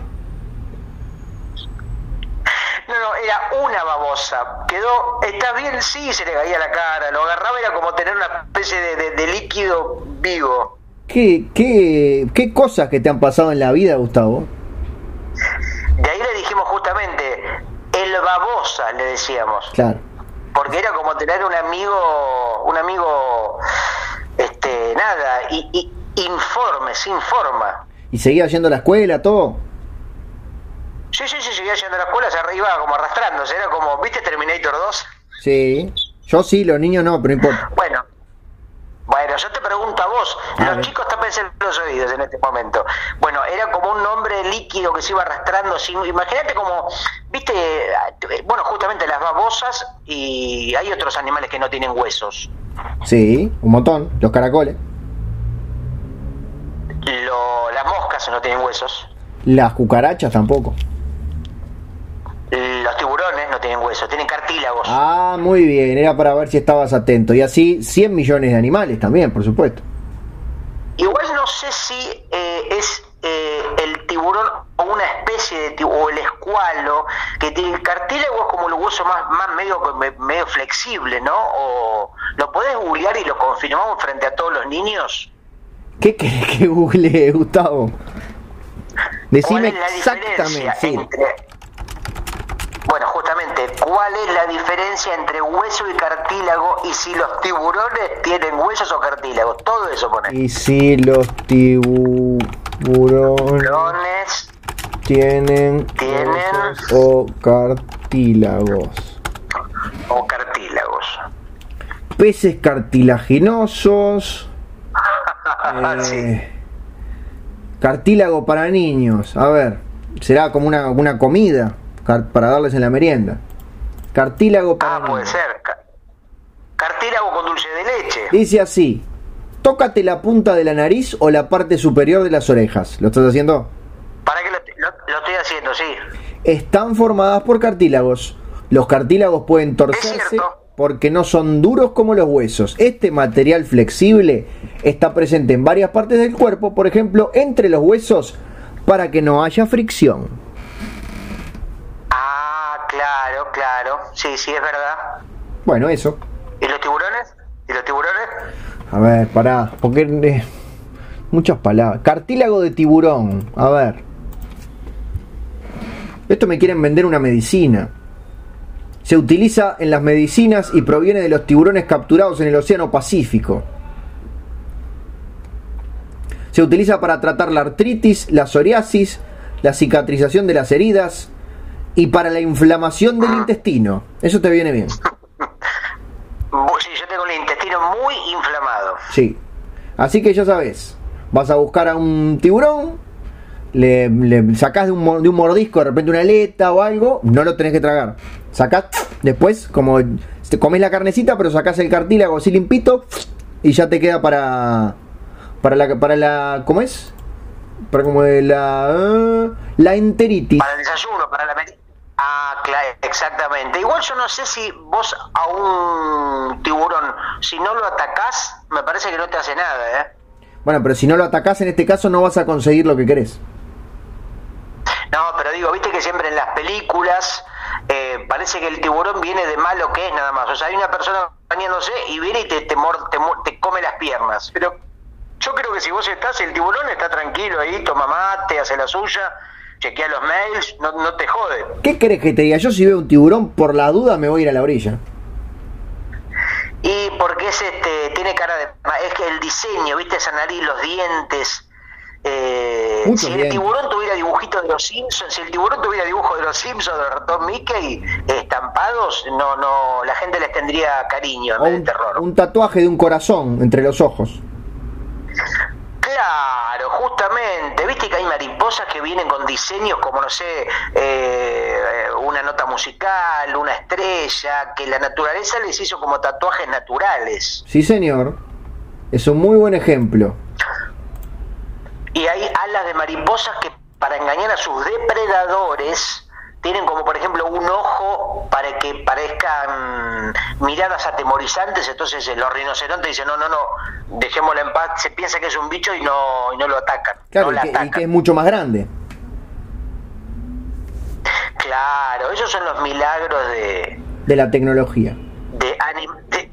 No, no, era una babosa. Quedó, está bien, sí, se le caía la cara. Lo agarraba, era como tener una especie de, líquido vivo. ¿Qué, qué, ¿Qué cosas que te han pasado en la vida, Gustavo? De ahí le dijimos justamente, el babosa, le decíamos. Claro porque era como tener un amigo, un amigo, este, nada, y, informe, sin forma. ¿Y seguía yendo a la escuela, todo? Sí, sí, sí, seguía yendo a la escuela, se arriba como arrastrándose, era como, ¿viste Terminator 2? Sí, yo sí, los niños no, pero no importa. Bueno, bueno, yo te pregunto a vos, los chicos están pensando los oídos en este momento. Bueno, era como un nombre líquido que se iba arrastrando. Sin, imagínate como, viste, bueno, justamente las babosas y hay otros animales que no tienen huesos. Sí, un montón, los caracoles. las moscas no tienen huesos. Las cucarachas tampoco. Los tienen cartílagos. Ah, muy bien, era para ver si estabas atento. Y así 100 millones de animales también, por supuesto. Igual no sé si eh, es eh, el tiburón o una especie de tiburón, o el escualo, que tiene el cartílago es como el hueso más, más medio, medio flexible, ¿no? O lo podés googlear y lo confirmamos frente a todos los niños. ¿Qué querés que google, Gustavo? Decime exactamente. Entre bueno, justamente, ¿cuál es la diferencia entre hueso y cartílago y si los tiburones tienen huesos o cartílagos? Todo eso pone. Y si los tiburones tienen, ¿Tienen? o cartílagos. O cartílagos. Peces cartilaginosos. Eh, cartílago para niños. A ver, será como una, una comida para darles en la merienda. Cartílago para Ah, puede ser. Cartílago con dulce de leche. Dice así: tócate la punta de la nariz o la parte superior de las orejas. ¿Lo estás haciendo? ¿Para qué lo, estoy haciendo? Sí. Están formadas por cartílagos. Los cartílagos pueden torcerse porque no son duros como los huesos. Este material flexible está presente en varias partes del cuerpo, por ejemplo, entre los huesos, para que no haya fricción. Claro, claro. Sí, sí, es verdad. Bueno, eso. ¿Y los tiburones? ¿Y los tiburones? A ver, pará, porque eh, muchas palabras. Cartílago de tiburón, a ver. Esto me quieren vender una medicina. Se utiliza en las medicinas y proviene de los tiburones capturados en el Océano Pacífico. Se utiliza para tratar la artritis, la psoriasis, la cicatrización de las heridas y para la inflamación del intestino. Eso te viene bien. Sí, yo tengo el intestino muy inflamado. Sí. Así que ya sabes, vas a buscar a un tiburón, le, le sacás de un, de un, mordisco de repente una aleta o algo, no lo tenés que tragar. Sacás, después, como te comes la carnecita, pero sacás el cartílago así limpito y ya te queda para. Para la. Para la ¿Cómo es? Para como de la. la enteritis. Para el desayuno, para la Ah, claro, exactamente. Igual yo no sé si vos a un tiburón, si no lo atacás, me parece que no te hace nada, ¿eh? Bueno, pero si no lo atacás en este caso no vas a conseguir lo que querés. No, pero digo, viste que siempre en las películas eh, parece que el tiburón viene de malo que es nada más. O sea, hay una persona bañándose y viene y te, te, te, te come las piernas. Pero yo creo que si vos estás, el tiburón está tranquilo ahí, toma mate, hace la suya chequea los mails, no, no te jode. ¿Qué crees que te diga? Yo si veo un tiburón, por la duda me voy a ir a la orilla. Y porque es este, tiene cara de... Es que el diseño, viste esa nariz, los dientes... Eh, si el tiburón tuviera dibujitos de los Simpsons, si el tiburón tuviera dibujos de los Simpsons de ratón Mickey estampados, no, no, la gente les tendría cariño en vez de terror. Un tatuaje de un corazón entre los ojos. Claro, justamente. Viste que hay mariposas que vienen con diseños como, no sé, eh, una nota musical, una estrella, que la naturaleza les hizo como tatuajes naturales. Sí, señor. Es un muy buen ejemplo. Y hay alas de mariposas que para engañar a sus depredadores tienen como por ejemplo un ojo para que parezcan miradas atemorizantes, entonces los rinocerontes dicen, no, no, no, dejémoslo en paz, se piensa que es un bicho y no, y no lo atacan. Claro, y, que, es mucho más grande. Claro, esos son los milagros de... De la tecnología. De,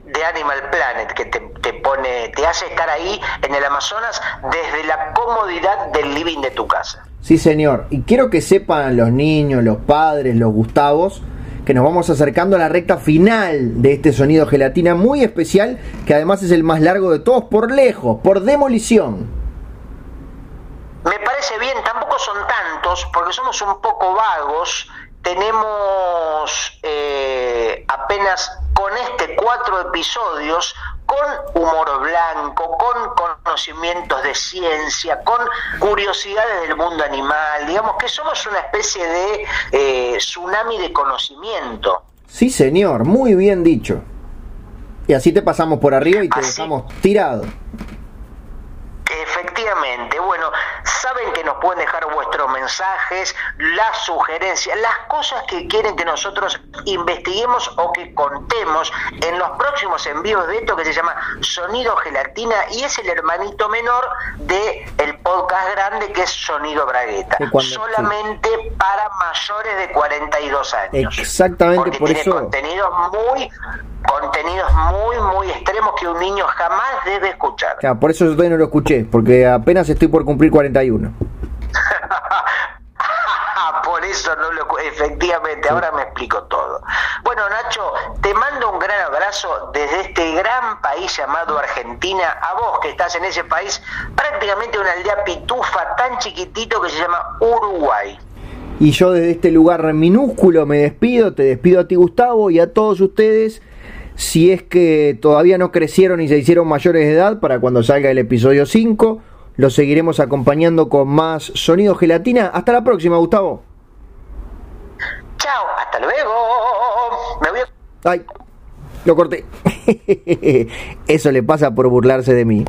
de, Animal Planet, que te, te, pone, te hace estar ahí en el Amazonas desde la comodidad del living de tu casa. Sí, señor. Y quiero que sepan los niños, los padres, los Gustavos, que nos vamos acercando a la recta final de este sonido gelatina muy especial, que además es el más largo de todos por lejos, por demolición. Me parece bien, tampoco son tantos, porque somos un poco vagos tenemos eh, apenas con este cuatro episodios con humor blanco, con conocimientos de ciencia, con curiosidades del mundo animal, digamos que somos una especie de eh, tsunami de conocimiento. Sí, señor, muy bien dicho. Y así te pasamos por arriba y te dejamos tirado. Bueno, saben que nos pueden dejar vuestros mensajes, las sugerencias, las cosas que quieren que nosotros investiguemos o que contemos en los próximos envíos de esto que se llama Sonido Gelatina y es el hermanito menor de el podcast grande que es Sonido Bragueta, solamente para mayores de 42 años. Exactamente porque por tiene eso. contenidos muy contenidos muy muy extremos que un niño jamás debe escuchar. Claro, por eso yo todavía no lo escuché, porque apenas estoy por cumplir 41. por eso no lo efectivamente, ahora me explico todo. Bueno, Nacho, te mando un gran abrazo desde este gran país llamado Argentina, a vos que estás en ese país, prácticamente una aldea pitufa tan chiquitito que se llama Uruguay. Y yo desde este lugar minúsculo me despido, te despido a ti Gustavo y a todos ustedes si es que todavía no crecieron y se hicieron mayores de edad para cuando salga el episodio 5. Los seguiremos acompañando con más sonido gelatina. Hasta la próxima, Gustavo. Chao, hasta luego. Me voy Ay, lo corté. Eso le pasa por burlarse de mí.